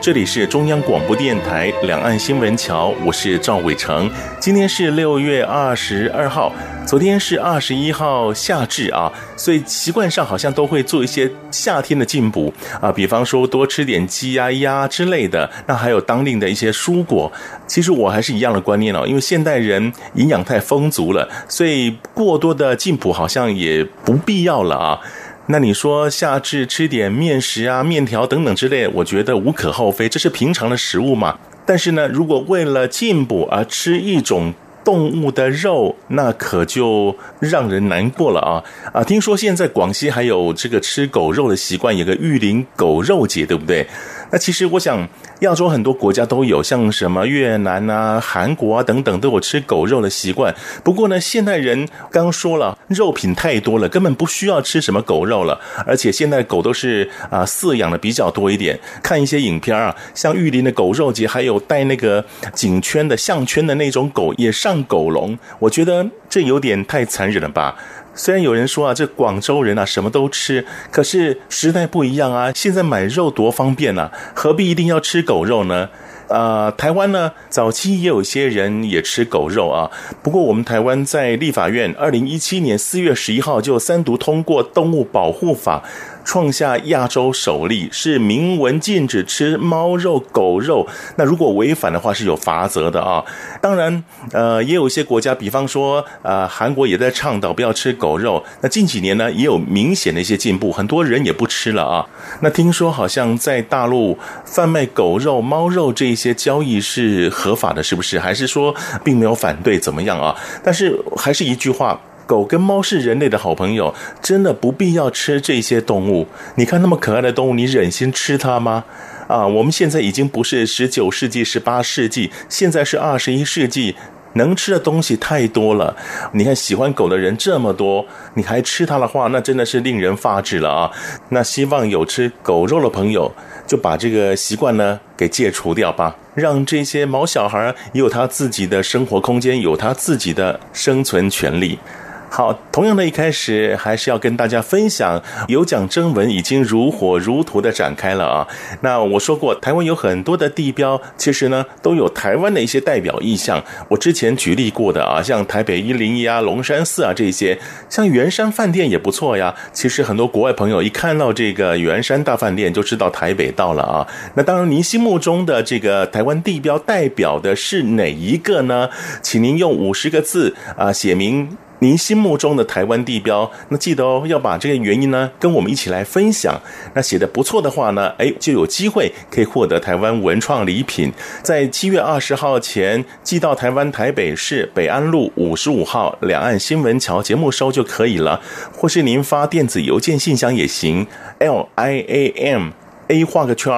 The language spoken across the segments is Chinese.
这里是中央广播电台两岸新闻桥，我是赵伟成。今天是六月二十二号，昨天是二十一号夏至啊，所以习惯上好像都会做一些夏天的进补啊，比方说多吃点鸡呀、鸭之类的。那还有当令的一些蔬果。其实我还是一样的观念哦，因为现代人营养太丰足了，所以过多的进补好像也不必要了啊。那你说夏至吃点面食啊、面条等等之类，我觉得无可厚非，这是平常的食物嘛。但是呢，如果为了进补而吃一种动物的肉，那可就让人难过了啊！啊，听说现在广西还有这个吃狗肉的习惯，有个玉林狗肉节，对不对？那其实我想，亚洲很多国家都有，像什么越南啊、韩国啊等等，都有吃狗肉的习惯。不过呢，现代人刚刚说了，肉品太多了，根本不需要吃什么狗肉了。而且现在狗都是啊饲养的比较多一点。看一些影片啊，像玉林的狗肉节，还有带那个颈圈的项圈的那种狗也上狗笼，我觉得这有点太残忍了吧。虽然有人说啊，这广州人啊什么都吃，可是时代不一样啊。现在买肉多方便啊，何必一定要吃狗肉呢？呃，台湾呢，早期也有些人也吃狗肉啊。不过我们台湾在立法院二零一七年四月十一号就三读通过动物保护法。创下亚洲首例，是明文禁止吃猫肉、狗肉。那如果违反的话，是有罚则的啊。当然，呃，也有一些国家，比方说，呃，韩国也在倡导不要吃狗肉。那近几年呢，也有明显的一些进步，很多人也不吃了啊。那听说好像在大陆贩卖狗肉、猫肉这一些交易是合法的，是不是？还是说并没有反对怎么样啊？但是还是一句话。狗跟猫是人类的好朋友，真的不必要吃这些动物。你看那么可爱的动物，你忍心吃它吗？啊，我们现在已经不是十九世纪、十八世纪，现在是二十一世纪，能吃的东西太多了。你看喜欢狗的人这么多，你还吃它的话，那真的是令人发指了啊！那希望有吃狗肉的朋友，就把这个习惯呢给戒除掉吧，让这些毛小孩也有他自己的生活空间，有他自己的生存权利。好，同样的一开始还是要跟大家分享，有奖征文已经如火如荼的展开了啊。那我说过，台湾有很多的地标，其实呢都有台湾的一些代表意象。我之前举例过的啊，像台北一零一啊、龙山寺啊这些，像圆山饭店也不错呀。其实很多国外朋友一看到这个圆山大饭店，就知道台北到了啊。那当然，您心目中的这个台湾地标代表的是哪一个呢？请您用五十个字啊写明。您心目中的台湾地标，那记得哦，要把这个原因呢跟我们一起来分享。那写的不错的话呢，哎，就有机会可以获得台湾文创礼品，在七月二十号前寄到台湾台北市北安路五十五号两岸新闻桥节目收就可以了，或是您发电子邮件信箱也行，l i a m a 画个圈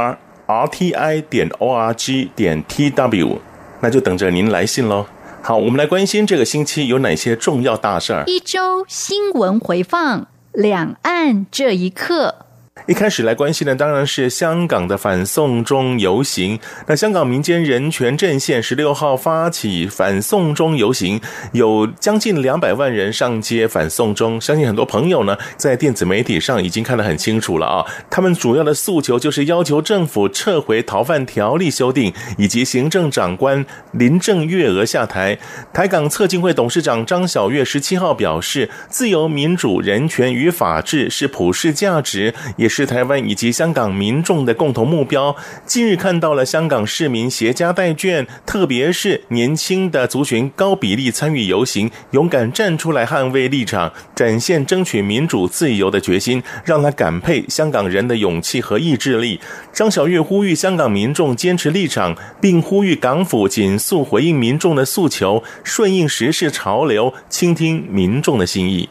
r t i 点 o r g 点 t w，那就等着您来信喽。好，我们来关心这个星期有哪些重要大事儿。一周新闻回放，两岸这一刻。一开始来关心的当然是香港的反送中游行。那香港民间人权阵线十六号发起反送中游行，有将近两百万人上街反送中。相信很多朋友呢在电子媒体上已经看得很清楚了啊。他们主要的诉求就是要求政府撤回逃犯条例修订，以及行政长官林郑月娥下台。台港策进会董事长张晓月十七号表示，自由、民主、人权与法治是普世价值，也是台湾以及香港民众的共同目标。近日看到了香港市民携家带眷，特别是年轻的族群高比例参与游行，勇敢站出来捍卫立场，展现争取民主自由的决心，让他感佩香港人的勇气和意志力。张晓月呼吁香港民众坚持立场，并呼吁港府紧速回应民众的诉求，顺应时势潮流，倾听民众的心意。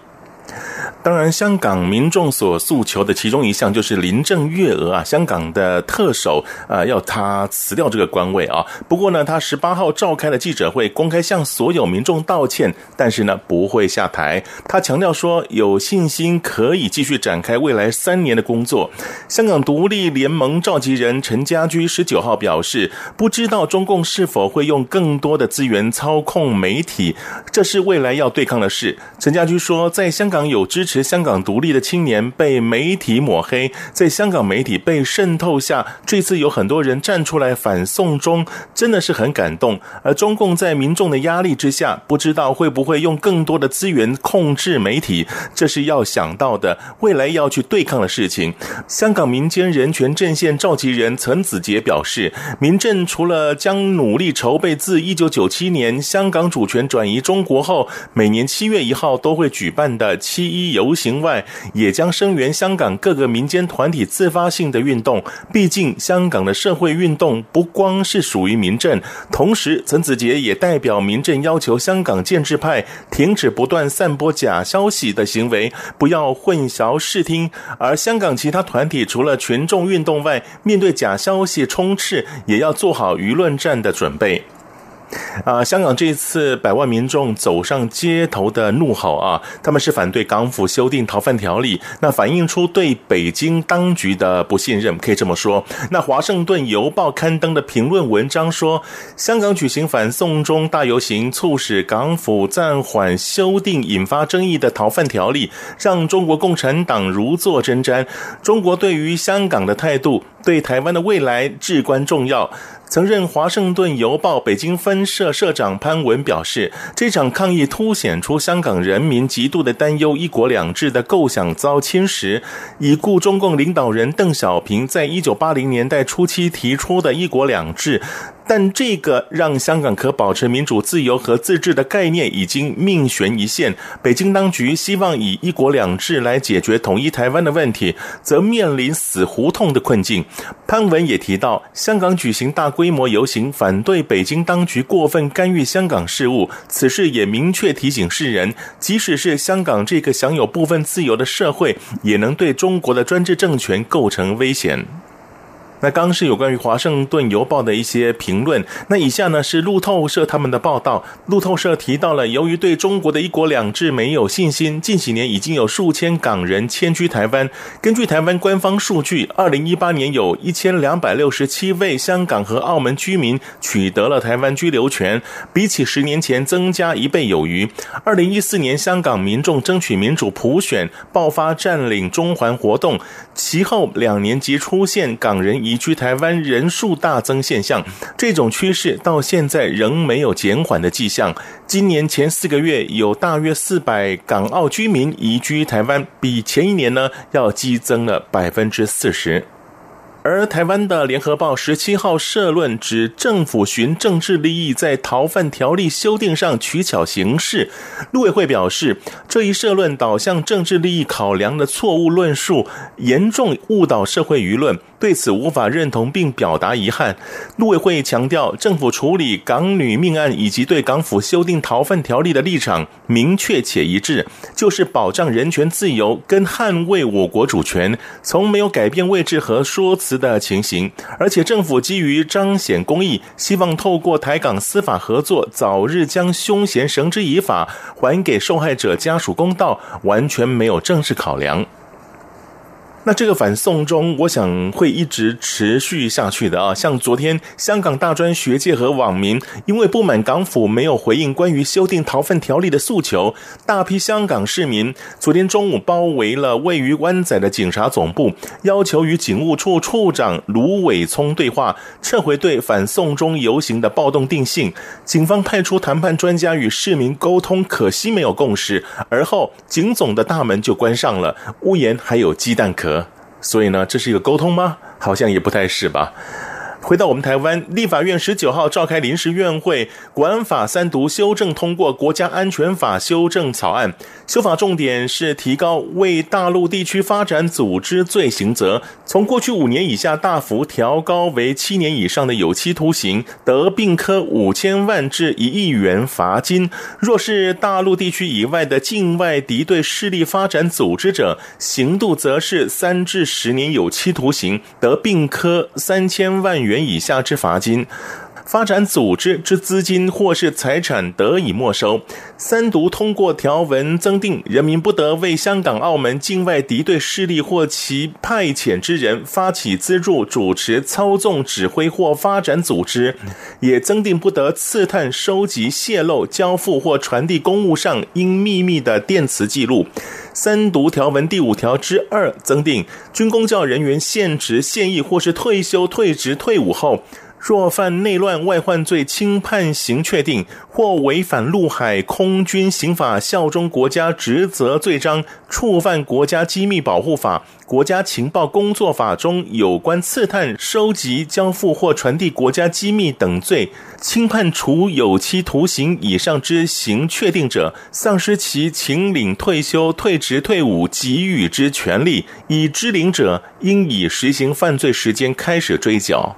当然，香港民众所诉求的其中一项就是林郑月娥啊，香港的特首啊，要他辞掉这个官位啊。不过呢，他十八号召开了记者会，公开向所有民众道歉，但是呢，不会下台。他强调说，有信心可以继续展开未来三年的工作。香港独立联盟召集人陈家驹十九号表示，不知道中共是否会用更多的资源操控媒体，这是未来要对抗的事。陈家驹说，在香港有支持。香港独立的青年被媒体抹黑，在香港媒体被渗透下，这次有很多人站出来反送中，真的是很感动。而中共在民众的压力之下，不知道会不会用更多的资源控制媒体，这是要想到的，未来要去对抗的事情。香港民间人权阵线召集人陈子杰表示，民阵除了将努力筹备自一九九七年香港主权转移中国后，每年七月一号都会举办的七一游。行外，也将声援香港各个民间团体自发性的运动。毕竟，香港的社会运动不光是属于民阵。同时，陈子杰也代表民阵要求香港建制派停止不断散播假消息的行为，不要混淆视听。而香港其他团体除了群众运动外，面对假消息充斥，也要做好舆论战的准备。啊，香港这一次百万民众走上街头的怒吼啊，他们是反对港府修订逃犯条例，那反映出对北京当局的不信任，可以这么说。那华盛顿邮报刊登的评论文章说，香港举行反送中大游行，促使港府暂缓修订引发争议的逃犯条例，让中国共产党如坐针毡。中国对于香港的态度，对台湾的未来至关重要。曾任华盛顿邮报北京分社社长潘文表示，这场抗议凸显出香港人民极度的担忧，一国两制的构想遭侵蚀。已故中共领导人邓小平在一九八零年代初期提出的一国两制。但这个让香港可保持民主、自由和自治的概念已经命悬一线。北京当局希望以一国两制来解决统一台湾的问题，则面临死胡同的困境。潘文也提到，香港举行大规模游行，反对北京当局过分干预香港事务。此事也明确提醒世人，即使是香港这个享有部分自由的社会，也能对中国的专制政权构成危险。那刚是有关于《华盛顿邮报》的一些评论。那以下呢是路透社他们的报道。路透社提到了，由于对中国的一国两制没有信心，近几年已经有数千港人迁居台湾。根据台湾官方数据，二零一八年有一千两百六十七位香港和澳门居民取得了台湾居留权，比起十年前增加一倍有余。二零一四年，香港民众争取民主普选，爆发占领中环活动，其后两年即出现港人移。移居台湾人数大增现象，这种趋势到现在仍没有减缓的迹象。今年前四个月有大约四百港澳居民移居台湾，比前一年呢要激增了百分之四十。而台湾的联合报十七号社论指政府循政治利益在逃犯条例修订上取巧行事，陆委会表示，这一社论导向政治利益考量的错误论述，严重误导社会舆论。对此无法认同并表达遗憾。陆委会强调，政府处理港女命案以及对港府修订逃犯条例的立场明确且一致，就是保障人权自由跟捍卫我国主权，从没有改变位置和说辞的情形。而且政府基于彰显公益，希望透过台港司法合作，早日将凶嫌绳之以法，还给受害者家属公道，完全没有政治考量。那这个反送中，我想会一直持续下去的啊！像昨天，香港大专学界和网民因为不满港府没有回应关于修订逃犯条例的诉求，大批香港市民昨天中午包围了位于湾仔的警察总部，要求与警务处处长卢伟聪对话，撤回对反送中游行的暴动定性。警方派出谈判专家与市民沟通，可惜没有共识，而后警总的大门就关上了，屋檐还有鸡蛋壳。所以呢，这是一个沟通吗？好像也不太是吧。回到我们台湾，立法院十九号召开临时院会，国安法三读修正通过国家安全法修正草案。修法重点是提高为大陆地区发展组织罪刑责，从过去五年以下大幅调高为七年以上的有期徒刑，得并科五千万至一亿元罚金。若是大陆地区以外的境外敌对势力发展组织者，刑度则是三至十年有期徒刑，得并科三千万元元以下之罚金，发展组织之资金或是财产得以没收。三读通过条文增订，人民不得为香港、澳门境外敌对势力或其派遣之人发起资助、主持、操纵、指挥或发展组织。也增订不得刺探、收集、泄露、交付或传递公务上应秘密的电磁记录。三读条文第五条之二增订，军公教人员现职现役或是退休退职退伍后，若犯内乱外患罪，轻判刑确定，或违反陆海空军刑法效忠国家职责罪章，触犯国家机密保护法、国家情报工作法中有关刺探、收集、交付或传递国家机密等罪，轻判处有期徒刑以上之刑确定者，丧失其请领退休、退职、退伍给予之权利；已支领者，应以实行犯罪时间开始追缴。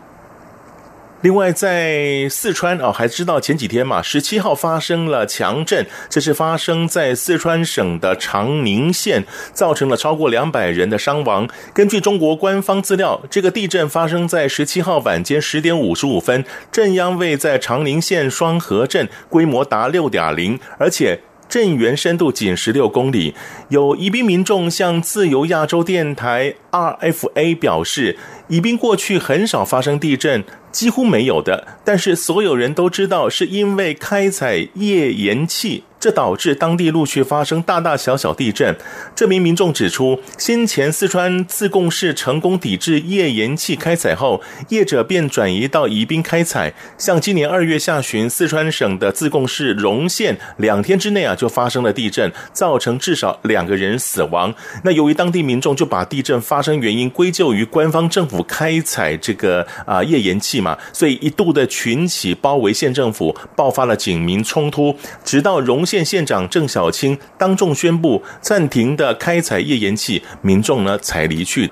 另外，在四川哦，还知道前几天嘛，十七号发生了强震，这是发生在四川省的长宁县，造成了超过两百人的伤亡。根据中国官方资料，这个地震发生在十七号晚间十点五十五分，震央位在长宁县双河镇，规模达六点零，而且震源深度仅十六公里。有宜宾民众向自由亚洲电台 RFA 表示，宜宾过去很少发生地震。几乎没有的，但是所有人都知道，是因为开采页岩气。这导致当地陆续发生大大小小地震。这名民众指出，先前四川自贡市成功抵制页岩气开采后，业者便转移到宜宾开采。像今年二月下旬，四川省的自贡市荣县两天之内啊就发生了地震，造成至少两个人死亡。那由于当地民众就把地震发生原因归咎于官方政府开采这个啊页岩气所以一度的群起包围县政府，爆发了警民冲突，直到荣。县县长郑小青当众宣布暂停的开采页岩气，民众呢才离去。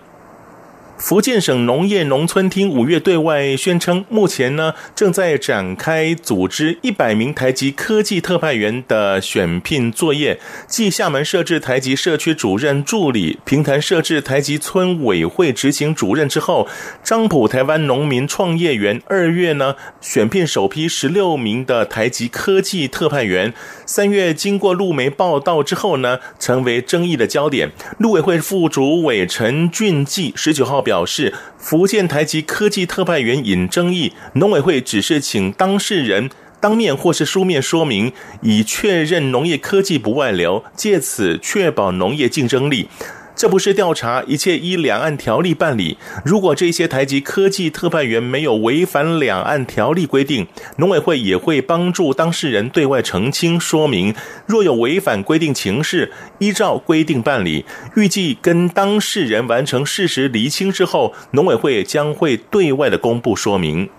福建省农业农村厅五月对外宣称，目前呢正在展开组织一百名台籍科技特派员的选聘作业。继厦门设置台籍社区主任助理、平潭设置台籍村委会执行主任之后，漳浦台湾农民创业园二月呢选聘首批十六名的台籍科技特派员。三月经过陆媒报道之后呢，成为争议的焦点。陆委会副主委陈俊记十九号表。表示福建台籍科技特派员引争议，农委会只是请当事人当面或是书面说明，以确认农业科技不外流，借此确保农业竞争力。这不是调查，一切依两岸条例办理。如果这些台籍科技特派员没有违反两岸条例规定，农委会也会帮助当事人对外澄清说明。若有违反规定情事，依照规定办理。预计跟当事人完成事实厘清之后，农委会将会对外的公布说明。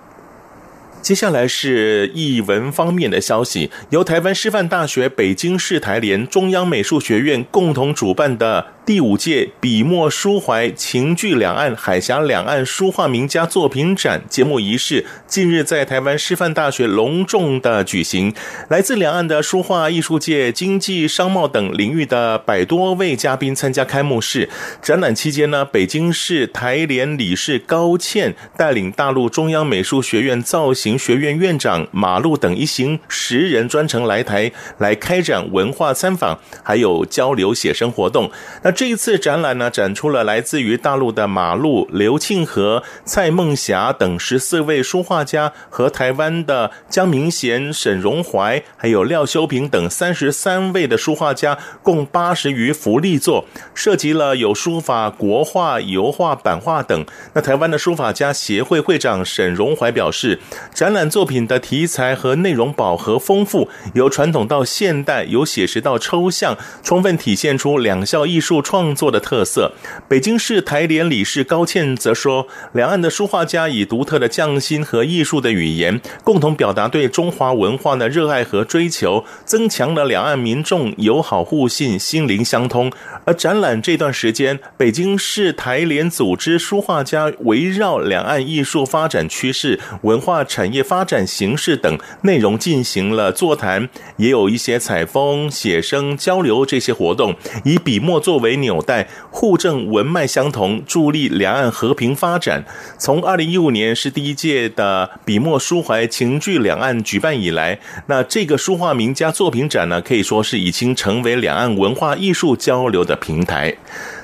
接下来是艺文方面的消息，由台湾师范大学、北京市台联、中央美术学院共同主办的。第五届笔墨抒怀情聚两岸海峡两岸书画名家作品展揭幕仪式近日在台湾师范大学隆重的举行，来自两岸的书画艺术界、经济、商贸等领域的百多位嘉宾参加开幕式。展览期间呢，北京市台联理事高倩带领大陆中央美术学院造型学院院长马路等一行十人专程来台来开展文化参访，还有交流写生活动。那这一次展览呢，展出了来自于大陆的马路、刘庆和、蔡梦霞等十四位书画家，和台湾的江明贤、沈荣怀，还有廖修平等三十三位的书画家，共八十余幅力作，涉及了有书法、国画、油画、版画等。那台湾的书法家协会会长沈荣怀表示，展览作品的题材和内容饱和丰富，由传统到现代，由写实到抽象，充分体现出两校艺术创作的特色。北京市台联理事高倩则说，两岸的书画家以独特的匠心和艺术的语言，共同表达对中华文化的热爱和追求，增强了两岸民众友好互信、心灵相通。而展览这段时间，北京市台联组织书画家围绕两岸艺术发展趋势、文化产业发展形势等内容进行了座谈，也有一些采风、写生、交流这些活动，以笔墨作为纽带，互证文脉相同，助力两岸和平发展。从二零一五年是第一届的笔墨抒怀情聚两岸举办以来，那这个书画名家作品展呢，可以说是已经成为两岸文化艺术交流的平台。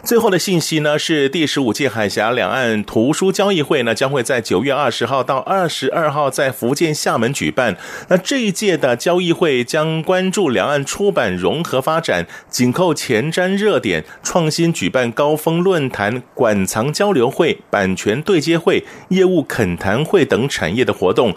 最后的信息呢，是第十五届海峡两岸图书交易会呢，将会在九月二十号到二十二号在福建厦门举办。那这一届的交易会将关注两岸出版融合发展，紧扣前瞻热点，创新举办高峰论坛、馆藏交流会、版权对接会、业务恳谈会等产业的活动。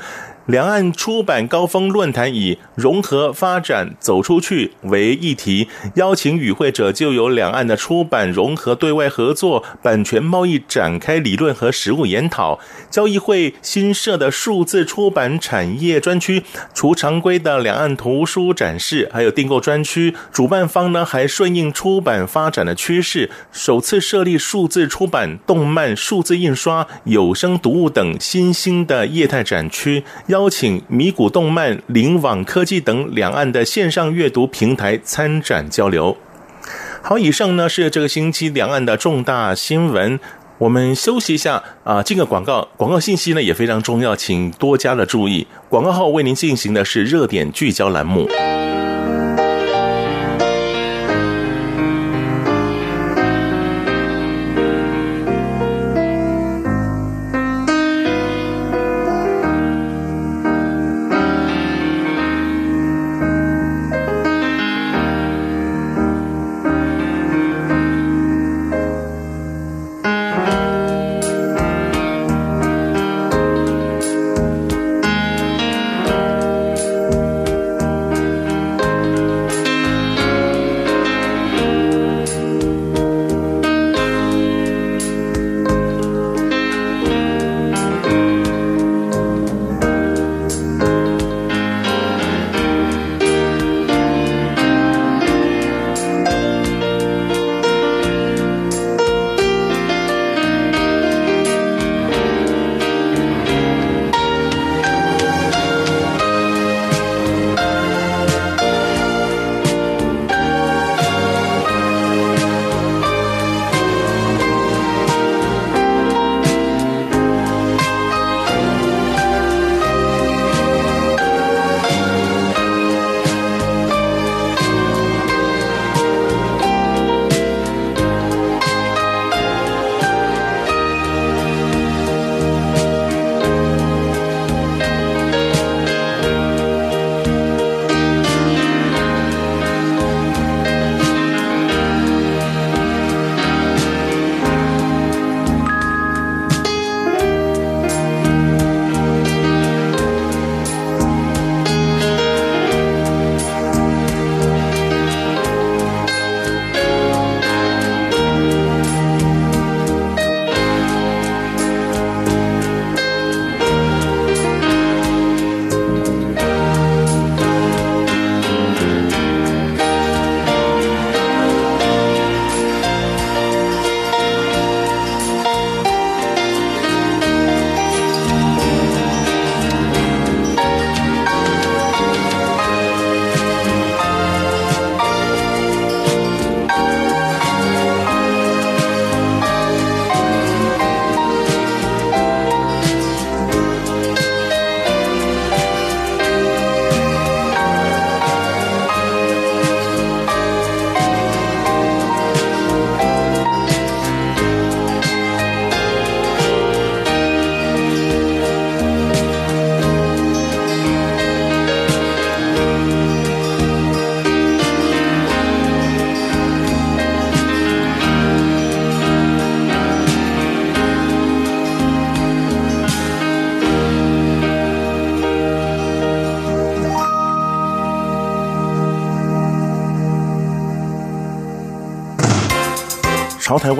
两岸出版高峰论坛以“融合发展走出去”为议题，邀请与会者就由两岸的出版融合、对外合作、版权贸易展开理论和实务研讨。交易会新设的数字出版产业专区，除常规的两岸图书展示，还有订购专区。主办方呢还顺应出版发展的趋势，首次设立数字出版、动漫、数字印刷、有声读物等新兴的业态展区。邀请米谷动漫、灵网科技等两岸的线上阅读平台参展交流。好，以上呢是这个星期两岸的重大新闻。我们休息一下啊，进个广告，广告信息呢也非常重要，请多加的注意。广告后为您进行的是热点聚焦栏目。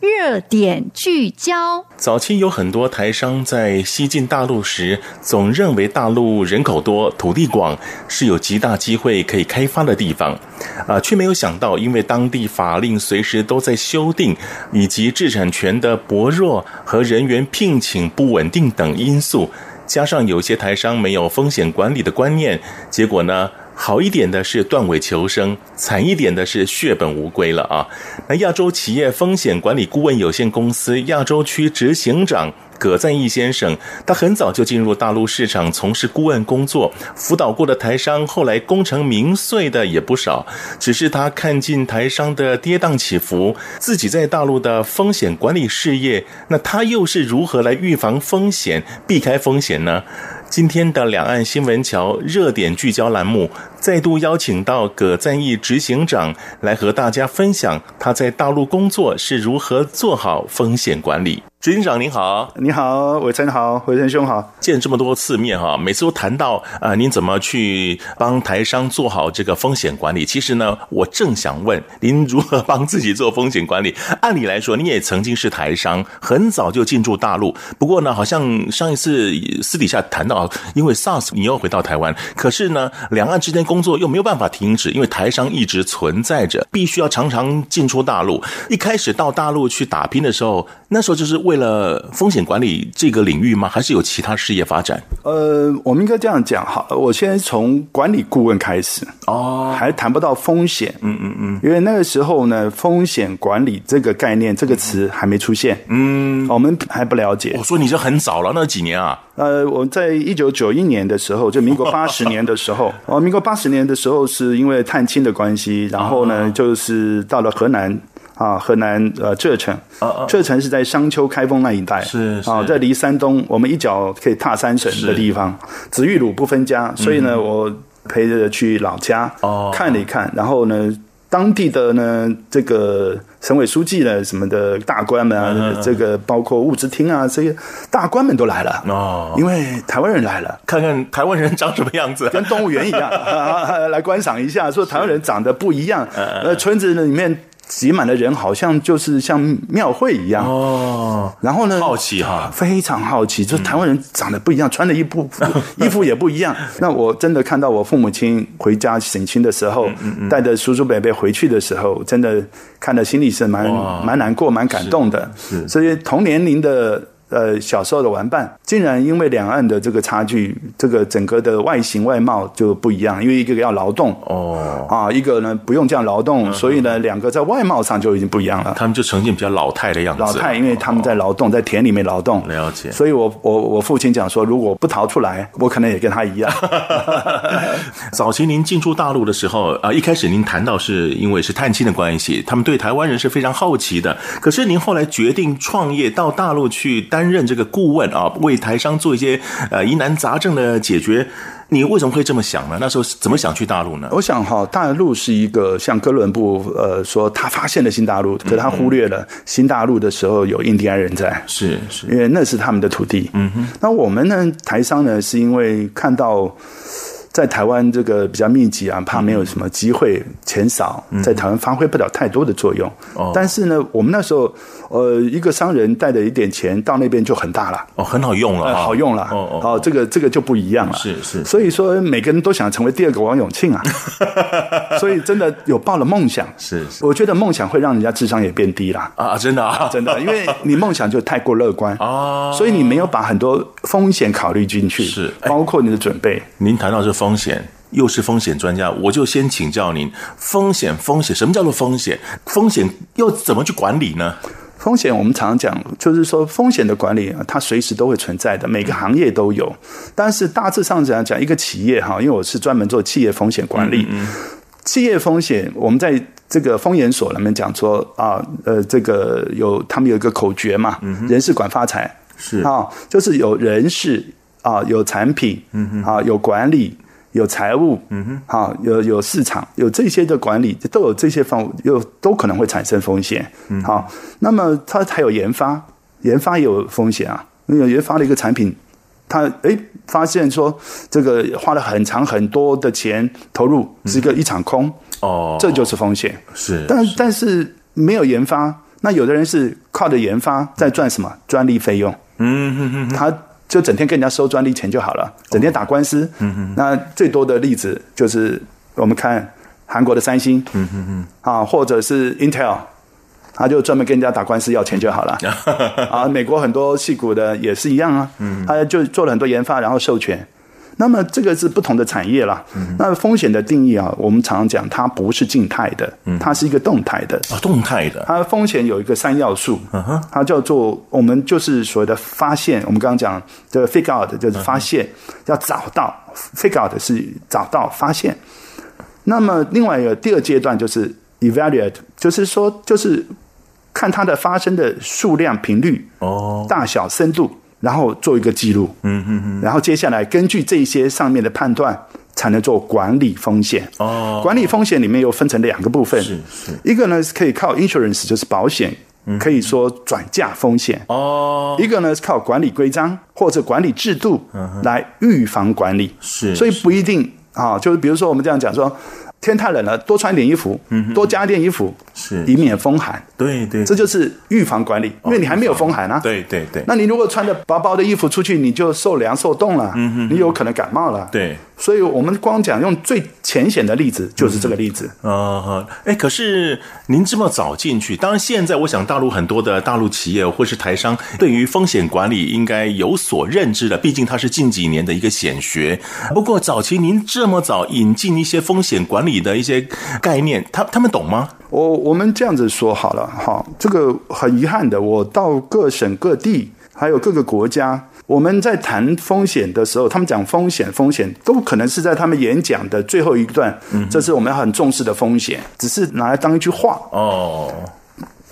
热点聚焦。早期有很多台商在西进大陆时，总认为大陆人口多、土地广，是有极大机会可以开发的地方，啊，却没有想到，因为当地法令随时都在修订，以及知识产权的薄弱和人员聘请不稳定等因素，加上有些台商没有风险管理的观念，结果呢，好一点的是断尾求生，惨一点的是血本无归了啊！那亚洲企业风险管理顾问有限公司亚洲区执行长葛赞义先生，他很早就进入大陆市场从事顾问工作，辅导过的台商后来功成名遂的也不少。只是他看尽台商的跌宕起伏，自己在大陆的风险管理事业，那他又是如何来预防风险、避开风险呢？今天的两岸新闻桥热点聚焦栏目，再度邀请到葛赞义执行长来和大家分享他在大陆工作是如何做好风险管理。执行长您好，你好，伟成好，伟成兄好，见这么多次面哈，每次都谈到啊、呃，您怎么去帮台商做好这个风险管理？其实呢，我正想问您如何帮自己做风险管理。按理来说，你也曾经是台商，很早就进驻大陆。不过呢，好像上一次私底下谈到，因为 SARS 你又回到台湾，可是呢，两岸之间工作又没有办法停止，因为台商一直存在着，必须要常常进出大陆。一开始到大陆去打拼的时候，那时候就是为了风险管理这个领域吗？还是有其他事业发展？呃，我们应该这样讲哈。我先从管理顾问开始哦，还谈不到风险。嗯嗯嗯，因为那个时候呢，风险管理这个概念、这个词还没出现。嗯，我们还不了解。我说你这很早了，那几年啊？呃，我在一九九一年的时候，就民国八十年的时候，哦，民国八十年的时候是因为探亲的关系，然后呢，就是到了河南。啊，河南呃柘城，柘城是在商丘开封那一带，是啊，在离山东我们一脚可以踏三省的地方，紫玉鲁不分家，所以呢，嗯、我陪着去老家哦。看了一看，然后呢，当地的呢这个省委书记呢什么的大官们啊，嗯、这个包括物资厅啊这些大官们都来了。哦，因为台湾人来了，看看台湾人长什么样子，跟动物园一样，来观赏一下，说台湾人长得不一样，呃，村子里面。挤满的人，好像就是像庙会一样哦。然后呢，好奇哈，非常好奇，就台湾人长得不一样，穿的衣服 衣服也不一样。那我真的看到我父母亲回家省亲的时候，带着叔叔伯伯回去的时候，真的看的心里是蛮蛮难过、蛮感动的。是，所以同年龄的。呃，小时候的玩伴，竟然因为两岸的这个差距，这个整个的外形外貌就不一样。因为一个要劳动哦，啊，一个呢不用这样劳动，所以呢，两个在外貌上就已经不一样了。他们就呈现比较老态的样子。老态，因为他们在劳动，在田里面劳动。了解。所以我我我父亲讲说，如果不逃出来，我可能也跟他一样。早期您进驻大陆的时候啊，一开始您谈到是因为是探亲的关系，他们对台湾人是非常好奇的。可是您后来决定创业到大陆去担任这个顾问啊，为台商做一些呃疑难杂症的解决，你为什么会这么想呢？那时候怎么想去大陆呢？我想哈，大陆是一个像哥伦布呃说他发现了新大陆，可他忽略了新大陆的时候有印第安人在，是是，因为那是他们的土地。嗯哼，那我们呢，台商呢，是因为看到。在台湾这个比较密集啊，怕没有什么机会，钱少，在台湾发挥不了太多的作用。哦，但是呢，我们那时候，呃，一个商人带着一点钱到那边就很大了。哦，很好用了，呃，好用了。哦哦，哦，这个这个就不一样了。是是。所以说，每个人都想成为第二个王永庆啊。所以真的有抱了梦想。是是。我觉得梦想会让人家智商也变低了。啊，真的啊，真的，因为你梦想就太过乐观 啊，所以你没有把很多风险考虑进去。是，包括你的准备。您谈到这。风险又是风险专家，我就先请教您：风险，风险，什么叫做风险？风险又怎么去管理呢？风险我们常常讲，就是说风险的管理啊，它随时都会存在的，每个行业都有。但是大致上讲，讲一个企业哈，因为我是专门做企业风险管理，嗯嗯企业风险，我们在这个风研所里面讲说啊，呃，这个有他们有一个口诀嘛，嗯、人事管发财是啊，就是有人事啊，有产品，嗯啊，有管理。有财务，嗯哼，好，有有市场，有这些的管理，都有这些方，有都可能会产生风险，嗯，好，那么它还有研发，研发也有风险啊，那有研发的一个产品，它诶发现说这个花了很长很多的钱投入，是一个一场空，哦，这就是风险，是，但但是没有研发，那有的人是靠着研发在赚什么？专利费用，嗯哼哼，他。就整天跟人家收专利钱就好了，整天打官司。那最多的例子就是我们看韩国的三星。啊，或者是 Intel，他就专门跟人家打官司要钱就好了。啊，美国很多戏骨的也是一样啊。嗯，他就做了很多研发，然后授权。那么这个是不同的产业啦。嗯、那风险的定义啊，我们常常讲，它不是静态的，它是一个动态的。啊，动态的。它风险有一个三要素，它叫做我们就是所谓的发现。我们刚刚讲这个 figure out 就是发现，要找到 figure out 是找到发现。那么另外一个第二阶段就是 evaluate，就是说就是看它的发生的数量、频率、哦、大小、深度。然后做一个记录，嗯嗯嗯，然后接下来根据这些上面的判断，才能做管理风险。哦，管理风险里面又分成两个部分，是是，一个呢是可以靠 insurance，就是保险，可以说转嫁风险。哦，一个呢是靠管理规章或者管理制度来预防管理。是，所以不一定啊，就是比如说我们这样讲说。天太冷了，多穿点衣服，多加点衣服，是以免风寒。对对，这就是预防管理，因为你还没有风寒啊。对对对，那你如果穿着薄薄的衣服出去，你就受凉受冻了，嗯哼你有可能感冒了。对。所以我们光讲用最浅显的例子，就是这个例子。嗯，哎，可是您这么早进去，当然现在我想大陆很多的大陆企业或是台商，对于风险管理应该有所认知的，毕竟它是近几年的一个显学。不过早期您这么早引进一些风险管理的一些概念，他他们懂吗？我我们这样子说好了哈，这个很遗憾的，我到各省各地还有各个国家。我们在谈风险的时候，他们讲风险，风险都可能是在他们演讲的最后一段。嗯，这是我们要很重视的风险，只是拿来当一句话哦。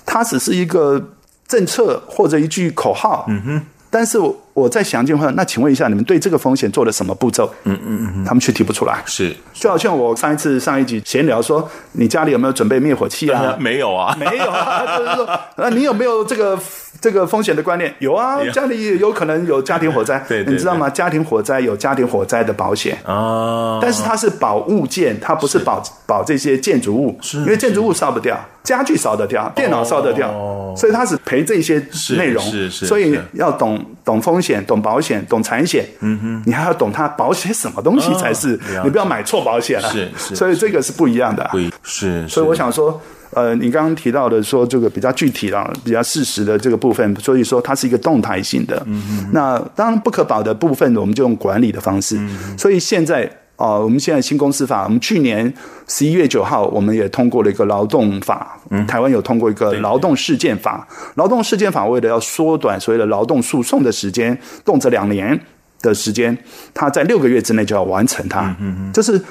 它只是一个政策或者一句口号。嗯哼。但是我再详尽问，那请问一下，你们对这个风险做了什么步骤？嗯嗯嗯，他们却提不出来。是，就好像我上一次上一集闲聊说，你家里有没有准备灭火器啊？没有啊，没有啊。就是说，那你有没有这个 这个风险的观念？有啊，家里有可能有家庭火灾。对，你知道吗？家庭火灾有家庭火灾的保险啊，但是它是保物件，它不是保保这些建筑物，因为建筑物烧不掉。家具烧得掉，电脑烧得掉，哦、所以它是赔这些内容。是是，是，所以要懂懂风险，懂保险，懂产险。嗯哼，你还要懂它保险什么东西才是。哦、你不要买错保险了。是是，所以这个是不一样的。对，是。所以我想说，呃，你刚刚提到的说这个比较具体了、比较事实的这个部分，所以说它是一个动态性的。嗯哼，那当然不可保的部分，我们就用管理的方式。嗯、所以现在。啊、哦，我们现在新公司法，我们去年十一月九号，我们也通过了一个劳动法。嗯，台湾有通过一个劳动事件法。劳动事件法为了要缩短所谓的劳动诉讼的时间，动辄两年的时间，它在六个月之内就要完成它。嗯嗯，就是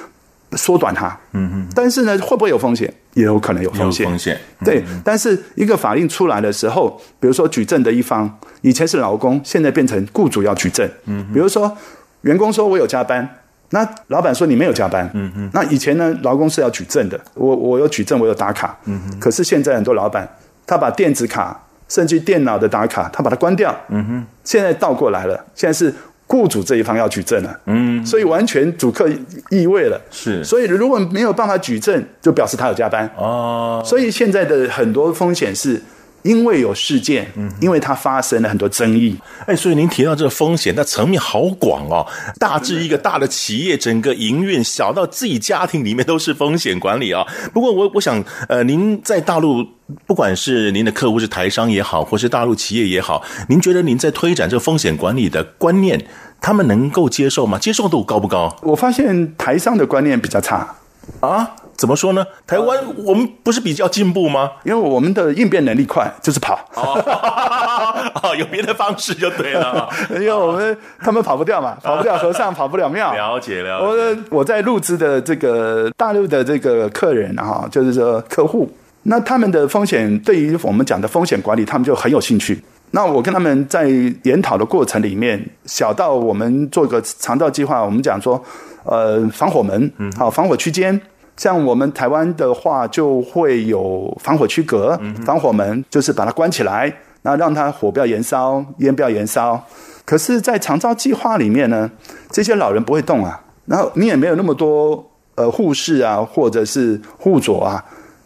缩短它。嗯嗯。但是呢，会不会有风险？也有可能有风险。风险。对，但是一个法令出来的时候，比如说举证的一方以前是劳工，现在变成雇主要举证。嗯。比如说员工说我有加班。那老板说你没有加班，嗯嗯，那以前呢，劳工是要举证的，我我有举证，我有打卡，嗯哼，可是现在很多老板，他把电子卡甚至电脑的打卡，他把它关掉，嗯哼，现在倒过来了，现在是雇主这一方要举证了，嗯，所以完全主客易位了，是，所以如果没有办法举证，就表示他有加班，哦，所以现在的很多风险是。因为有事件，嗯因为它发生了很多争议，哎，所以您提到这个风险，那层面好广哦。大至一个大的企业，整个营运，小到自己家庭里面都是风险管理啊。不过我我想，呃，您在大陆，不管是您的客户是台商也好，或是大陆企业也好，您觉得您在推展这个风险管理的观念，他们能够接受吗？接受度高不高？我发现台商的观念比较差啊。怎么说呢？台湾我们不是比较进步吗？因为我们的应变能力快，就是跑。哦，有别的方式就对了。因为我们他们跑不掉嘛，跑不掉和尚跑不了庙。了解了解。我我在录制的这个大陆的这个客人哈，就是说客户，那他们的风险对于我们讲的风险管理，他们就很有兴趣。那我跟他们在研讨的过程里面，小到我们做个肠道计划，我们讲说，呃，防火门，好，防火区间。像我们台湾的话，就会有防火区隔、防火门，就是把它关起来，然后让它火不要延烧，烟不要延烧。可是，在长照计划里面呢，这些老人不会动啊，然后你也没有那么多呃护士啊，或者是护佐啊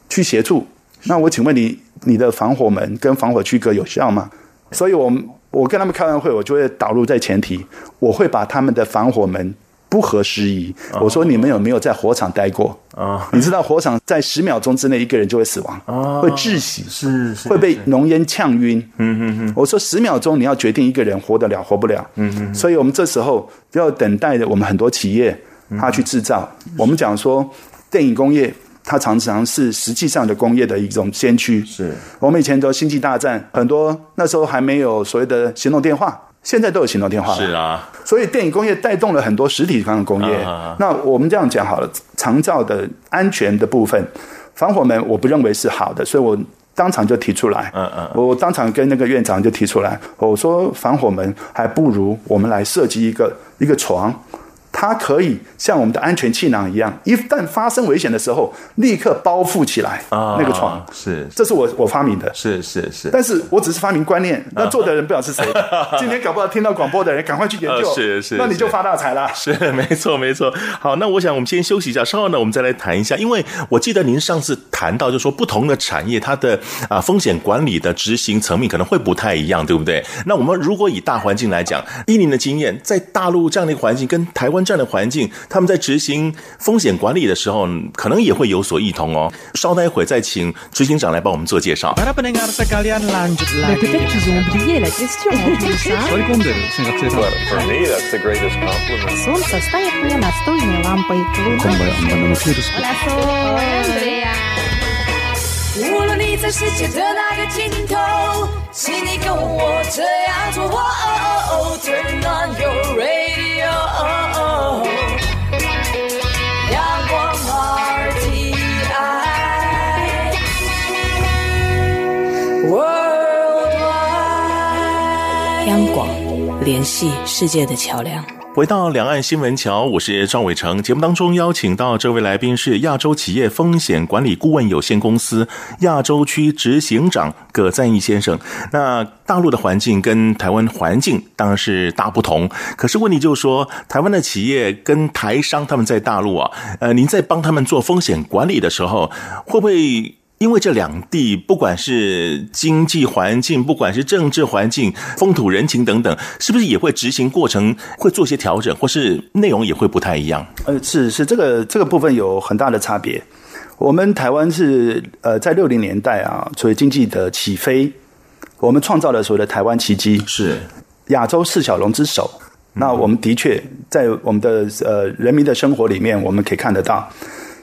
去协助。那我请问你，你的防火门跟防火区隔有效吗？所以我，我我跟他们开完会，我就会导入在前提，我会把他们的防火门。不合时宜。我说你们有没有在火场待过？啊，你知道火场在十秒钟之内一个人就会死亡，会窒息，是会被浓烟呛晕。嗯嗯嗯。我说十秒钟你要决定一个人活得了活不了。嗯嗯。所以我们这时候要等待着我们很多企业他去制造。我们讲说电影工业，它常常是实际上的工业的一种先驱。是我们以前说星际大战，很多那时候还没有所谓的行动电话。现在都有行动电话了，是啊，所以电影工业带动了很多实体方的工业。那我们这样讲好了，长照的安全的部分，防火门我不认为是好的，所以我当场就提出来。嗯嗯，我当场跟那个院长就提出来，我说防火门还不如我们来设计一个一个床。它可以像我们的安全气囊一样，一旦发生危险的时候，立刻包覆起来。啊，那个床是，这是我我发明的。是是是，但是我只是发明观念，那做的人不知道是谁。今天搞不好听到广播的人，赶快去研究。是是，那你就发大财了。是，没错没错。好，那我想我们先休息一下，稍后呢，我们再来谈一下。因为我记得您上次谈到，就是说不同的产业它的啊风险管理的执行层面可能会不太一样，对不对？那我们如果以大环境来讲，依您的经验，在大陆这样的一个环境跟台湾。这样的环境，他们在执行风险管理的时候，可能也会有所异同哦。稍待会再请执行长来帮我们做介绍。无论你在世界的哪个尽头，请你跟我这样做。Turn on your radio. 联系世界的桥梁。回到两岸新闻桥，我是赵伟成。节目当中邀请到这位来宾是亚洲企业风险管理顾问有限公司亚洲区执行长葛赞义先生。那大陆的环境跟台湾环境当然是大不同，可是问题就是说，台湾的企业跟台商他们在大陆啊，呃，您在帮他们做风险管理的时候，会不会？因为这两地不管是经济环境，不管是政治环境、风土人情等等，是不是也会执行过程会做些调整，或是内容也会不太一样？呃，是是，这个这个部分有很大的差别。我们台湾是呃在六零年代啊，所谓经济的起飞，我们创造了所谓的台湾奇迹，是亚洲四小龙之首。那我们的确在我们的呃人民的生活里面，我们可以看得到。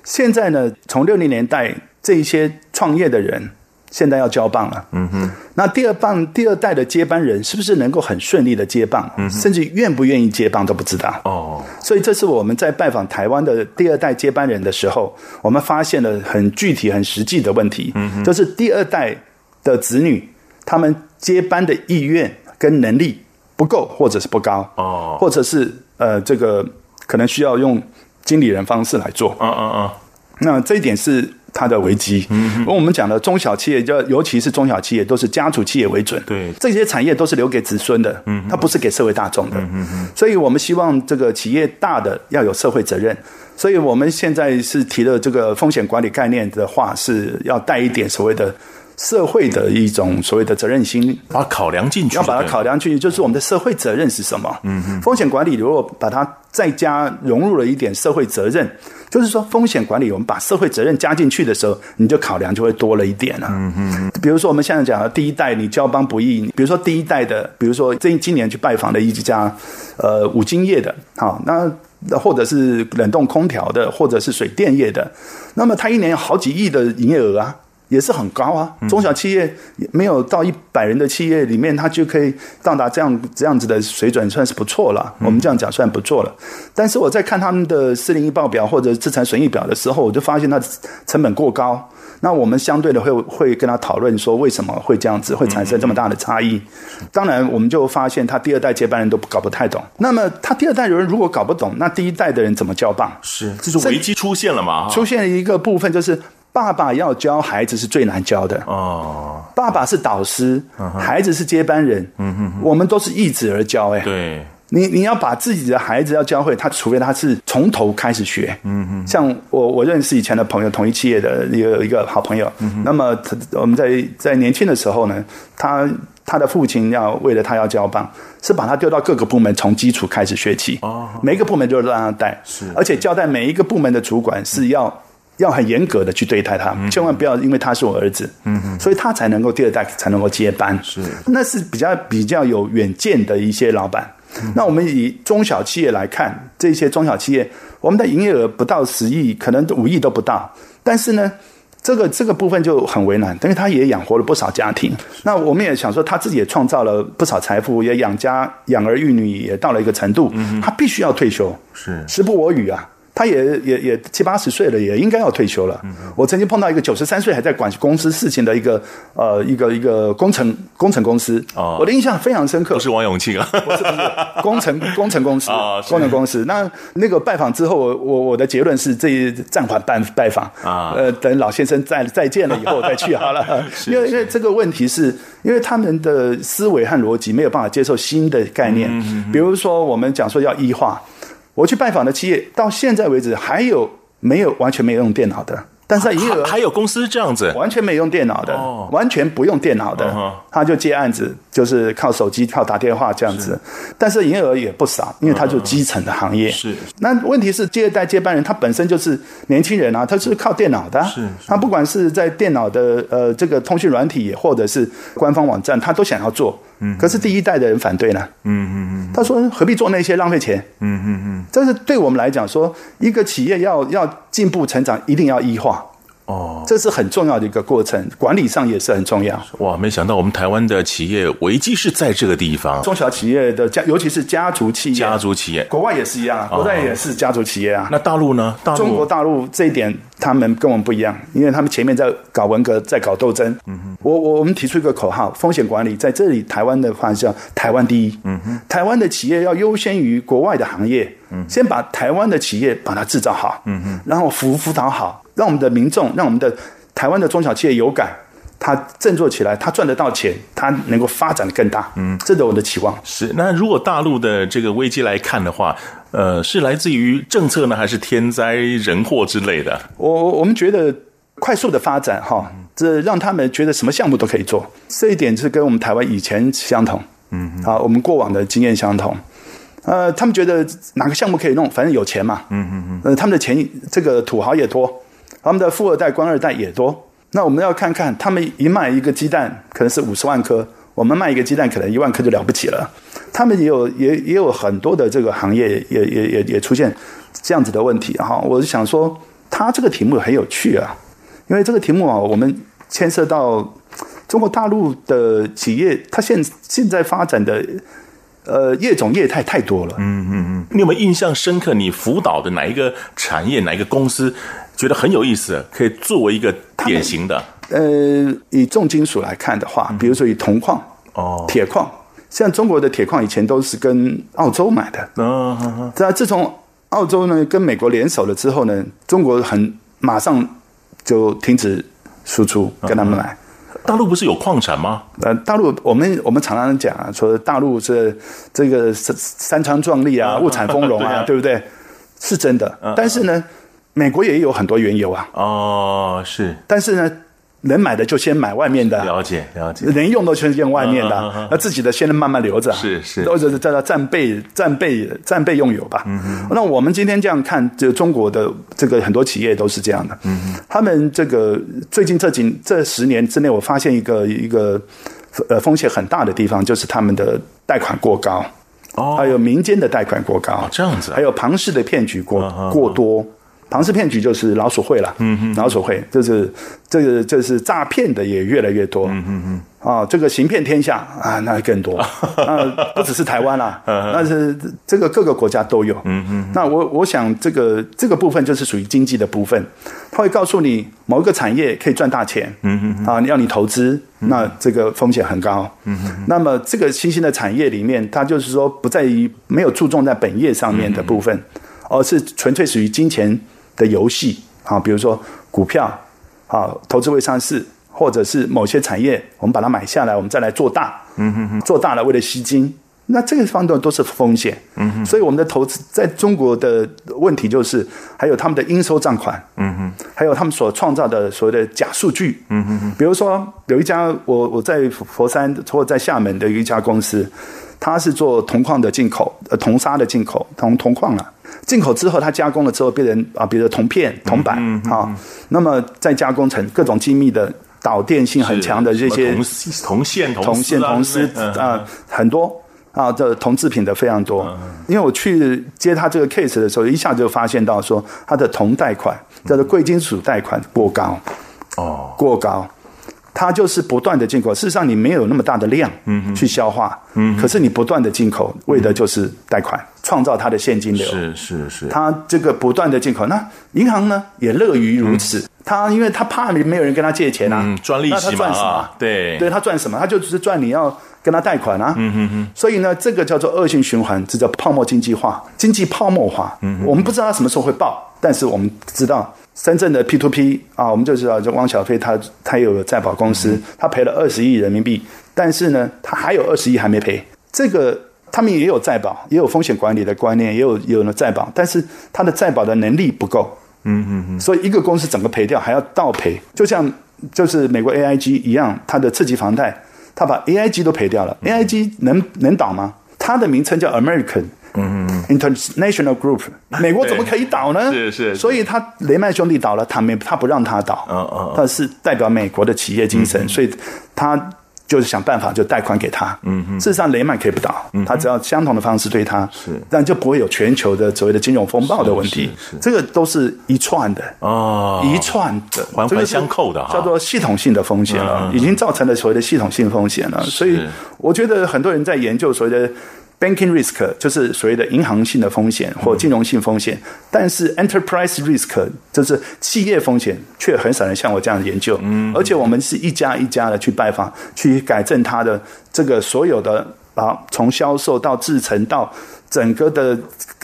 现在呢，从六零年代。这一些创业的人现在要交棒了，嗯哼。那第二棒、第二代的接班人是不是能够很顺利的接棒？嗯，甚至愿不愿意接棒都不知道。哦，所以这是我们在拜访台湾的第二代接班人的时候，我们发现了很具体、很实际的问题。就是第二代的子女，他们接班的意愿跟能力不够，或者是不高。哦，或者是呃，这个可能需要用经理人方式来做。嗯嗯嗯。那这一点是。它的危机，嗯，我们讲的中小企业，就尤其是中小企业，都是家族企业为准。对，这些产业都是留给子孙的，嗯，它不是给社会大众的。嗯嗯，所以我们希望这个企业大的要有社会责任。所以我们现在是提的这个风险管理概念的话，是要带一点所谓的社会的一种所谓的责任心，把它考量进去，要把它考量进去，就是我们的社会责任是什么？嗯嗯，风险管理如果把它再加融入了一点社会责任，就是说风险管理，我们把社会责任加进去的时候，你就考量就会多了一点了。嗯嗯，比如说我们现在讲的第一代，你交帮不易，比如说第一代的，比如说这今年去拜访的一家呃五金业的，好，那或者是冷冻空调的，或者是水电业的，那么他一年有好几亿的营业额啊。也是很高啊，中小企业没有到一百人的企业里面，它就可以到达这样这样子的水准，算是不错了。我们这样讲算不错了。但是我在看他们的四零一报表或者资产损益表的时候，我就发现它成本过高。那我们相对的会会跟他讨论说，为什么会这样子，会产生这么大的差异？当然，我们就发现他第二代接班人都搞不太懂。那么他第二代人如果搞不懂，那第一代的人怎么交棒？是，这是危机出现了嘛？出现了一个部分就是。爸爸要教孩子是最难教的哦。爸爸是导师，孩子是接班人。嗯哼，我们都是一子而教哎。对，你你要把自己的孩子要教会他，除非他是从头开始学。嗯哼，像我我认识以前的朋友，同一企业的一个一个好朋友。那么他我们在在年轻的时候呢，他他的父亲要为了他要交棒，是把他丢到各个部门，从基础开始学起。哦，每一个部门就是让他带，是，而且交代每一个部门的主管是要。要很严格的去对待他，千万不要因为他是我儿子，所以他才能够第二代才能够接班，是，那是比较比较有远见的一些老板。那我们以中小企业来看，这些中小企业，我们的营业额不到十亿，可能五亿都不到，但是呢，这个这个部分就很为难，因为他也养活了不少家庭。那我们也想说，他自己也创造了不少财富，也养家养儿育女，也到了一个程度，他必须要退休，是。时不我与啊。他也也也七八十岁了，也应该要退休了。嗯、我曾经碰到一个九十三岁还在管公司事情的一个呃一个一个工程工程公司，哦、我的印象非常深刻。不是王永庆啊，不是不是工程工程公司啊，哦、工程公司。那那个拜访之后，我我我的结论是这一暂缓拜拜访啊，呃，等老先生再再见了以后再去好了。因为因为这个问题是因为他们的思维和逻辑没有办法接受新的概念，嗯、比如说我们讲说要异化。我去拜访的企业，到现在为止还有没有完全没有用电脑的？但是营业额还有公司这样子，完全没用电脑的，哦、完全不用电脑的，哦、他就接案子，就是靠手机、靠打电话这样子。是但是营业额也不少，因为他就基层的行业。是。那问题是，接二代接班人他本身就是年轻人啊，他是靠电脑的。是。他不管是在电脑的呃这个通讯软体，或者是官方网站，他都想要做。嗯。可是第一代的人反对呢。嗯嗯嗯。他说：“何必做那些浪费钱？”嗯嗯嗯。但是对我们来讲说，一个企业要要进步成长，一定要异化。哦，这是很重要的一个过程，管理上也是很重要。哇，没想到我们台湾的企业危机是在这个地方。中小企业的家，尤其是家族企业，家族企业，国外也是一样，国外也是家族企业啊。那大陆呢？大陆中国大陆这一点，他们跟我们不一样，因为他们前面在搞文革，在搞斗争。嗯哼，我我我们提出一个口号：风险管理在这里，台湾的话叫台湾第一。嗯哼，台湾的企业要优先于国外的行业。嗯，先把台湾的企业把它制造好。嗯哼，然后辅辅导好。让我们的民众，让我们的台湾的中小企业有感，他振作起来，他赚得到钱，他能够发展得更大。嗯，这是我的期望。是。那如果大陆的这个危机来看的话，呃，是来自于政策呢，还是天灾人祸之类的？我我们觉得快速的发展哈，这让他们觉得什么项目都可以做，这一点是跟我们台湾以前相同。嗯哼，啊，我们过往的经验相同。呃，他们觉得哪个项目可以弄，反正有钱嘛。嗯嗯嗯。呃，他们的钱，这个土豪也多。他们的富二代、官二代也多，那我们要看看，他们一卖一个鸡蛋可能是五十万颗，我们卖一个鸡蛋可能一万颗就了不起了。他们也有也也有很多的这个行业也也也也出现这样子的问题哈。我是想说，他这个题目很有趣啊，因为这个题目啊，我们牵涉到中国大陆的企业，它现现在发展的呃业种业态太多了。嗯嗯嗯，你有没有印象深刻？你辅导的哪一个产业、哪一个公司？觉得很有意思，可以作为一个典型的。呃，以重金属来看的话，比如说以铜矿、哦，铁矿，像中国的铁矿以前都是跟澳洲买的。嗯，那自从澳洲呢跟美国联手了之后呢，中国很马上就停止输出，跟他们买。大陆不是有矿产吗？呃，大陆我们我们常常讲啊，说大陆是这个山山川壮丽啊，物产丰饶 啊，对不对？是真的，但是呢。美国也有很多原油啊，哦，是，但是呢，能买的就先买外面的，了解了解，能用的全用外面的，那自己的先慢慢留着，是是，或者是叫做战备战备战备用油吧。那我们今天这样看，就中国的这个很多企业都是这样的。他们这个最近这几这十年之内，我发现一个一个呃风险很大的地方，就是他们的贷款过高，哦，还有民间的贷款过高，这样子，还有庞氏的骗局过过多。庞氏骗局就是老鼠会了，嗯嗯，老鼠会就是这个就是诈骗的也越来越多，嗯嗯嗯，啊，这个行骗天下啊，那更多，啊，不只是台湾啦，那是这个各个国家都有，嗯嗯，那我我想这个这个部分就是属于经济的部分，他会告诉你某一个产业可以赚大钱，嗯嗯，啊，要你投资，那这个风险很高，嗯嗯，那么这个新兴的产业里面，它就是说不在于没有注重在本业上面的部分，而是纯粹属于金钱。的游戏啊，比如说股票啊，投资未上市，或者是某些产业，我们把它买下来，我们再来做大，嗯哼哼，做大了为了吸金，那这个方面都是风险，嗯哼，所以我们的投资在中国的问题就是，还有他们的应收账款，嗯哼，还有他们所创造的所谓的假数据，嗯哼哼，比如说有一家我我在佛山或者在厦门的一家公司，它是做铜矿的进口，呃，铜砂的进口，铜铜矿啊。进口之后，它加工了之后变成啊，比如铜片、铜板啊，那么再加工成各种精密的导电性很强的这些铜铜线、铜线、铜丝啊，很多啊，这铜制品的非常多。因为我去接他这个 case 的时候，一下就发现到说，他的铜贷款叫做贵金属贷款过高哦，过高。它就是不断的进口，事实上你没有那么大的量，嗯，去消化，嗯，可是你不断的进口，为的就是贷款，创造它的现金流，是是是。它这个不断的进口，那银行呢也乐于如此，他因为他怕你没有人跟他借钱啊，赚利息嘛，啊，对，对他赚什么？他就只是赚你要跟他贷款啊，嗯嗯嗯。所以呢，这个叫做恶性循环，这叫泡沫经济化，经济泡沫化。嗯，我们不知道他什么时候会爆，但是我们知道。深圳的 P to P 啊，我们就知道，就汪小菲他他有个再保公司，他赔了二十亿人民币，但是呢，他还有二十亿还没赔。这个他们也有再保，也有风险管理的观念，也有有了再保，但是他的再保的能力不够。嗯嗯嗯。所以一个公司整个赔掉还要倒赔，就像就是美国 AIG 一样，它的次级房贷，它把 AIG 都赔掉了，AIG 能能倒吗？它的名称叫 American。嗯嗯，International Group，美国怎么可以倒呢？是是，所以他雷曼兄弟倒了，他没他不让他倒，嗯嗯，他是代表美国的企业精神，所以他就是想办法就贷款给他。嗯嗯，事实上雷曼可以不倒，他只要相同的方式对他，是，但就不会有全球的所谓的金融风暴的问题。是，这个都是一串的哦，一串的环环相扣的，叫做系统性的风险了，已经造成了所谓的系统性风险了。所以我觉得很多人在研究所谓的。Banking risk 就是所谓的银行性的风险或金融性风险，但是 enterprise risk 就是企业风险，却很少人像我这样研究。嗯，而且我们是一家一家的去拜访，去改正它的这个所有的啊，从销售到制成到。整个的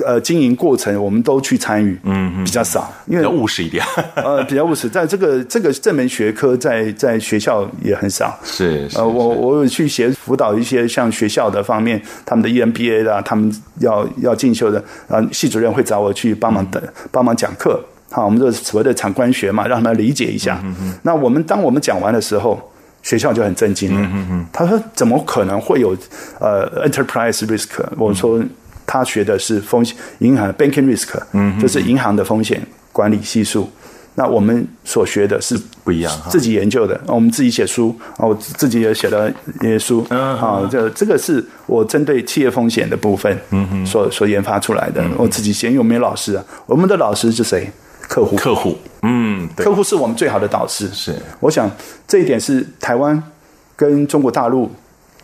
呃经营过程，我们都去参与，嗯，比较少，因为比较务实一点，呃，比较务实。在这个这个这门学科在，在在学校也很少。是，是呃，我我有去协辅导一些像学校的方面，他们的 EMBA 的，他们要要进修的，啊，系主任会找我去帮忙的，帮忙讲课。好，我们这所谓的产官学嘛，让他们理解一下。嗯嗯。那我们当我们讲完的时候，学校就很震惊了。嗯嗯嗯。他说：“怎么可能会有呃 enterprise risk？” 我说。他学的是风险银行 banking risk，嗯，就是银行的风险管理系数。那我们所学的是不一样，自己研究的，我们自己写书啊，我自己也写了一些书，嗯，好，这这个是我针对企业风险的部分，嗯嗯，所所研发出来的，我自己写，因为我没有老师啊，我们的老师是谁？客户，客户，嗯，客户是我们最好的导师，是，我想这一点是台湾跟中国大陆。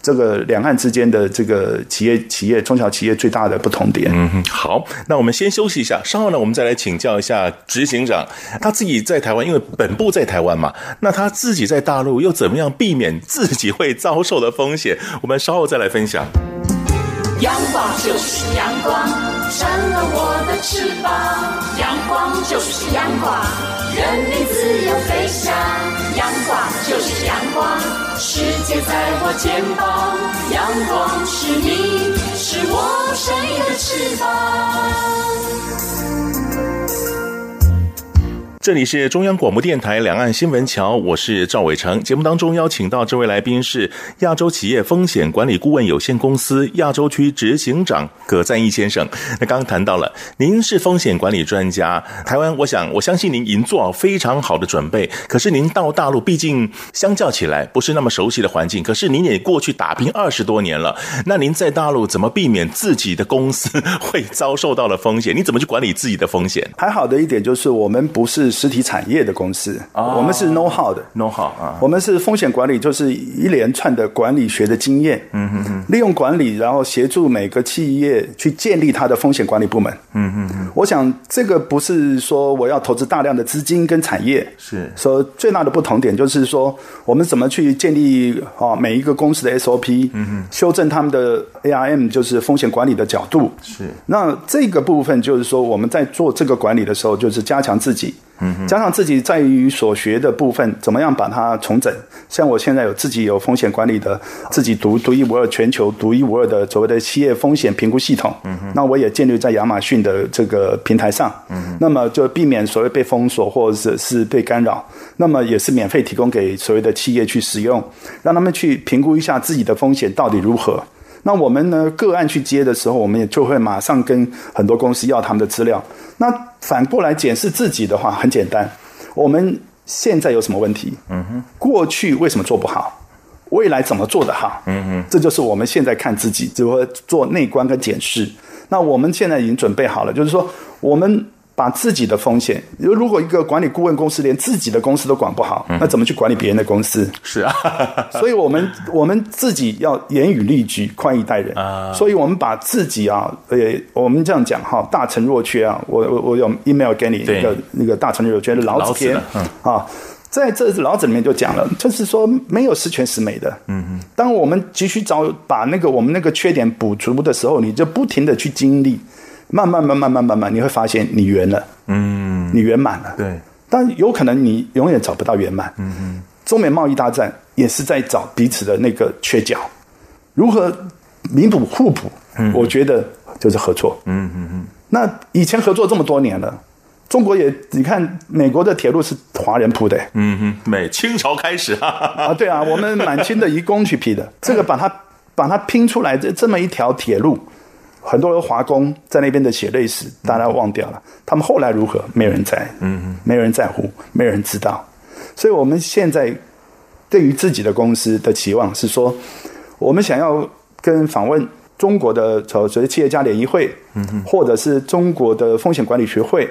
这个两岸之间的这个企业、企业中小企业最大的不同点。嗯哼，好，那我们先休息一下，稍后呢，我们再来请教一下执行长，他自己在台湾，因为本部在台湾嘛，那他自己在大陆又怎么样避免自己会遭受的风险？我们稍后再来分享。阳光就是阳光，闪了我的翅膀。阳光就是阳光，任你自由飞翔。阳光就是阳光，世界在我肩膀。阳光是你，是我生命的翅膀。这里是中央广播电台两岸新闻桥，我是赵伟成。节目当中邀请到这位来宾是亚洲企业风险管理顾问有限公司亚洲区执行长葛赞义先生。那刚刚谈到了，您是风险管理专家，台湾，我想我相信您已经做好非常好的准备。可是您到大陆，毕竟相较起来不是那么熟悉的环境，可是您也过去打拼二十多年了。那您在大陆怎么避免自己的公司会遭受到了风险？你怎么去管理自己的风险？还好的一点就是我们不是。实体产业的公司，哦、我们是 know how 的。know how 啊，我们是风险管理，就是一连串的管理学的经验，嗯哼哼，利用管理，然后协助每个企业去建立它的风险管理部门，嗯哼哼。我想这个不是说我要投资大量的资金跟产业，是。说最大的不同点就是说我们怎么去建立啊每一个公司的 SOP，嗯哼，修正他们的 ARM，就是风险管理的角度，是。那这个部分就是说我们在做这个管理的时候，就是加强自己。加上自己在于所学的部分，怎么样把它重整？像我现在有自己有风险管理的，自己独独一无二、全球独一无二的所谓的企业风险评估系统。嗯哼，那我也建立在亚马逊的这个平台上。嗯，那么就避免所谓被封锁或者是被干扰。那么也是免费提供给所谓的企业去使用，让他们去评估一下自己的风险到底如何。那我们呢，个案去接的时候，我们也就会马上跟很多公司要他们的资料。那反过来检视自己的话，很简单，我们现在有什么问题？嗯哼，过去为什么做不好？未来怎么做得好？嗯哼，这就是我们现在看自己，如何做内观跟检视。那我们现在已经准备好了，就是说我们。把自己的风险，如果一个管理顾问公司连自己的公司都管不好，那怎么去管理别人的公司？是啊，所以我们我们自己要严以律己，宽以待人啊。所以我们把自己啊，呃，我们这样讲哈，大成若缺啊。我我我有 email 给你那个那个大成若缺的老子篇啊，在这老子里面就讲了，就是说没有十全十美的。嗯嗯，当我们急需找把那个我们那个缺点补足的时候，你就不停的去经历。慢慢慢慢慢慢慢，你会发现你圆了，嗯，你圆满了，对。但有可能你永远找不到圆满，嗯嗯。中美贸易大战也是在找彼此的那个缺角，如何弥补互补？嗯，我觉得就是合作，嗯嗯嗯。那以前合作这么多年了，中国也你看，美国的铁路是华人铺的，嗯哼，美清朝开始啊，啊，对啊，我们满清的移工去批的，这个把它把它拼出来这这么一条铁路。很多的华工在那边的血泪史，大家忘掉了。他们后来如何？没有人在，嗯，没有人在乎，没有人知道。所以，我们现在对于自己的公司的期望是说，我们想要跟访问中国的所谓企业家联谊会，嗯，或者是中国的风险管理学会，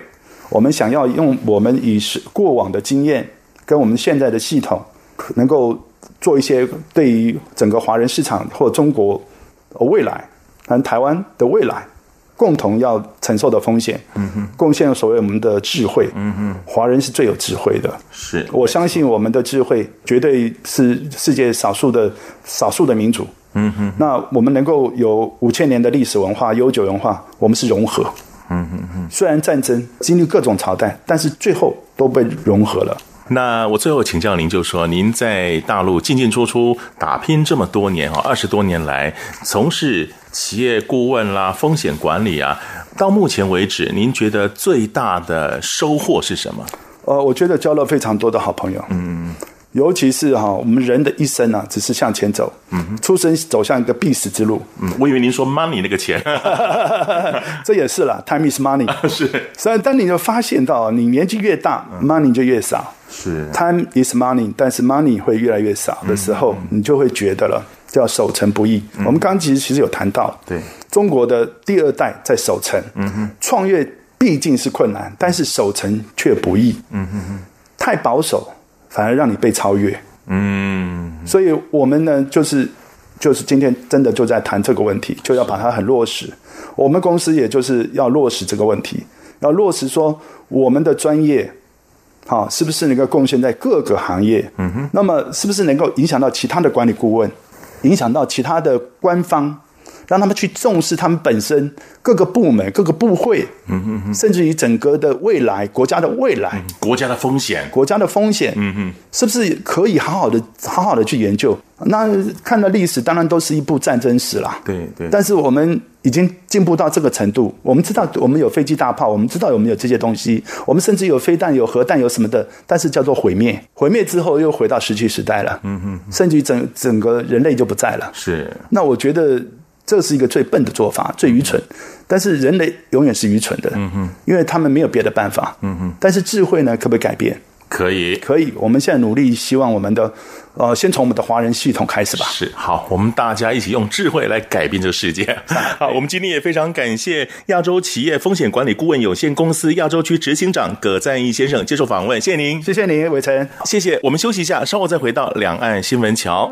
我们想要用我们以是过往的经验，跟我们现在的系统，能够做一些对于整个华人市场或中国未来。跟台湾的未来共同要承受的风险，嗯哼，贡献所谓我们的智慧，嗯哼，华人是最有智慧的，是我相信我们的智慧绝对是世界少数的少数的民族，嗯哼，那我们能够有五千年的历史文化、悠久文化，我们是融合，嗯哼哼，虽然战争经历各种朝代，但是最后都被融合了。那我最后请教您，就说您在大陆进进出出打拼这么多年啊，二十多年来从事企业顾问啦、风险管理啊，到目前为止，您觉得最大的收获是什么？呃，我觉得交了非常多的好朋友，嗯，尤其是哈，我们人的一生啊，只是向前走，嗯，出生走向一个必死之路，嗯，我以为您说 money 那个钱，这也是啦，time is money，是，所以当你就发现到你年纪越大，money 就越少。是，time is money，但是 money 会越来越少的时候，你就会觉得了，叫守成不易。嗯、我们刚刚其实其实有谈到，对，中国的第二代在守成，嗯哼，创业毕竟是困难，但是守成却不易，嗯哼哼，太保守反而让你被超越，嗯，所以我们呢，就是就是今天真的就在谈这个问题，就要把它很落实。我们公司也就是要落实这个问题，要落实说我们的专业。好，是不是能够贡献在各个行业？嗯哼。那么，是不是能够影响到其他的管理顾问，影响到其他的官方，让他们去重视他们本身各个部门、各个部会，嗯哼哼，甚至于整个的未来、国家的未来、嗯、国家的风险、国家的风险，嗯哼，是不是可以好好的、好好的去研究？那看到历史，当然都是一部战争史啦。对对。但是我们已经进步到这个程度，我们知道我们有飞机大炮，我们知道我们有这些东西，我们甚至有飞弹、有核弹、有什么的。但是叫做毁灭，毁灭之后又回到石器时代了。嗯嗯。甚至于整整个人类就不在了。是。那我觉得这是一个最笨的做法，最愚蠢。但是人类永远是愚蠢的。嗯哼。因为他们没有别的办法。嗯哼。但是智慧呢，可不可以改变？可以，可以。我们现在努力，希望我们的，呃，先从我们的华人系统开始吧。是，好，我们大家一起用智慧来改变这个世界。好，我们今天也非常感谢亚洲企业风险管理顾问有限公司亚洲区执行长葛赞义先生接受访问，谢谢您，谢谢您，伟成，谢谢。我们休息一下，稍后再回到两岸新闻桥。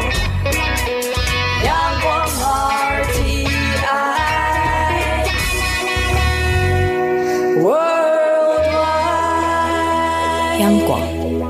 广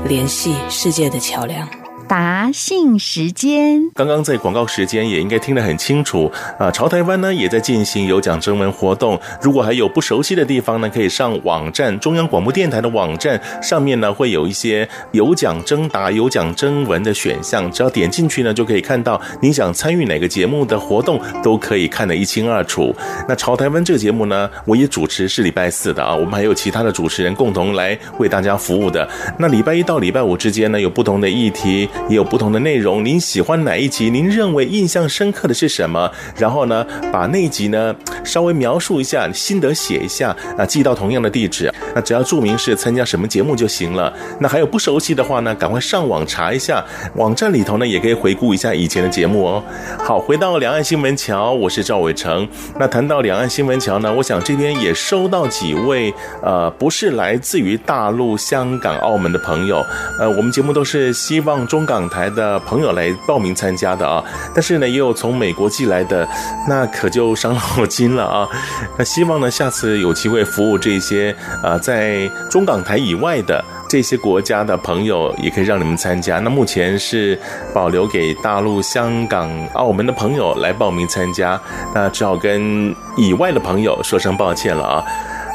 联系世界的桥梁。答信时间，刚刚在广告时间也应该听得很清楚啊！潮台湾呢也在进行有奖征文活动，如果还有不熟悉的地方呢，可以上网站中央广播电台的网站上面呢会有一些有奖征答、有奖征文的选项，只要点进去呢就可以看到你想参与哪个节目的活动，都可以看得一清二楚。那潮台湾这个节目呢，我也主持是礼拜四的啊，我们还有其他的主持人共同来为大家服务的。那礼拜一到礼拜五之间呢，有不同的议题。也有不同的内容，您喜欢哪一集？您认为印象深刻的是什么？然后呢，把那一集呢稍微描述一下，心得写一下啊，寄到同样的地址。那只要注明是参加什么节目就行了。那还有不熟悉的话呢，赶快上网查一下，网站里头呢也可以回顾一下以前的节目哦。好，回到两岸新闻桥，我是赵伟成。那谈到两岸新闻桥呢，我想这边也收到几位呃，不是来自于大陆、香港、澳门的朋友。呃，我们节目都是希望中港港台的朋友来报名参加的啊，但是呢，也有从美国寄来的，那可就伤脑筋了啊。那希望呢，下次有机会服务这些呃，在中港台以外的这些国家的朋友，也可以让你们参加。那目前是保留给大陆、香港、澳门的朋友来报名参加，那只好跟以外的朋友说声抱歉了啊。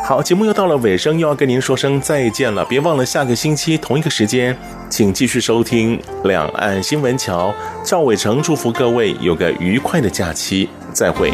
好，节目又到了尾声，又要跟您说声再见了。别忘了下个星期同一个时间，请继续收听《两岸新闻桥》。赵伟成祝福各位有个愉快的假期，再会。